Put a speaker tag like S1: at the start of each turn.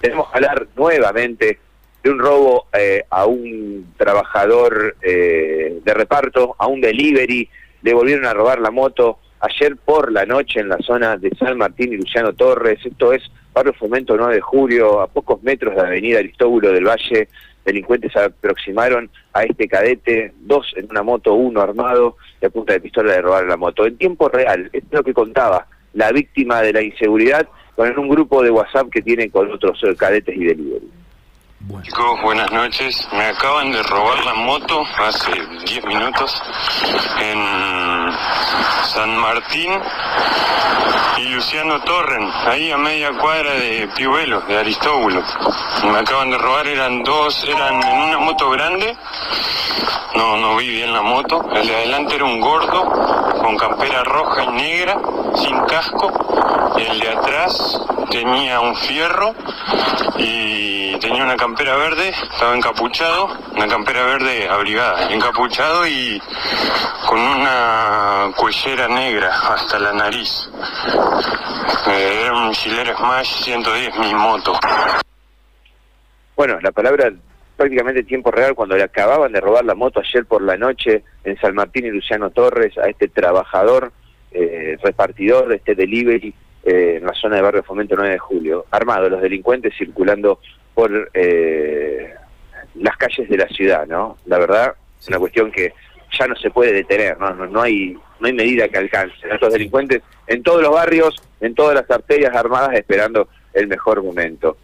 S1: tenemos que hablar nuevamente de un robo eh, a un trabajador eh, de reparto, a un delivery, le volvieron a robar la moto ayer por la noche en la zona de San Martín y Luciano Torres, esto es Barrio Fomento 9 de Julio, a pocos metros de Avenida Aristóbulo del Valle, delincuentes se aproximaron a este cadete, dos en una moto, uno armado, y a punta de pistola de robar la moto. En tiempo real, es lo que contaba la víctima de la inseguridad con un grupo de WhatsApp que tiene con otros eh, cadetes y delivery.
S2: Chicos, buenas noches. Me acaban de robar la moto hace 10 minutos en San Martín y Luciano Torren, ahí a media cuadra de Piuelo, de Aristóbulo. Me acaban de robar, eran dos, eran en una moto grande. No, no vi bien la moto. El de adelante era un gordo con campera roja y negra, sin casco. El de atrás tenía un fierro y tenía una campera verde, estaba encapuchado, una campera verde abrigada, encapuchado y con una cuellera negra hasta la nariz. Eh, era un Giler Smash 110 mi moto.
S1: Bueno, la palabra prácticamente tiempo real cuando le acababan de robar la moto ayer por la noche en San Martín y Luciano Torres a este trabajador, eh, repartidor de este delivery eh, en la zona de Barrio Fomento 9 de Julio. Armados los delincuentes circulando por eh, las calles de la ciudad, ¿no? La verdad, es una cuestión que ya no se puede detener, ¿no? No, hay, no hay medida que alcance. Estos delincuentes en todos los barrios, en todas las arterias armadas esperando el mejor momento.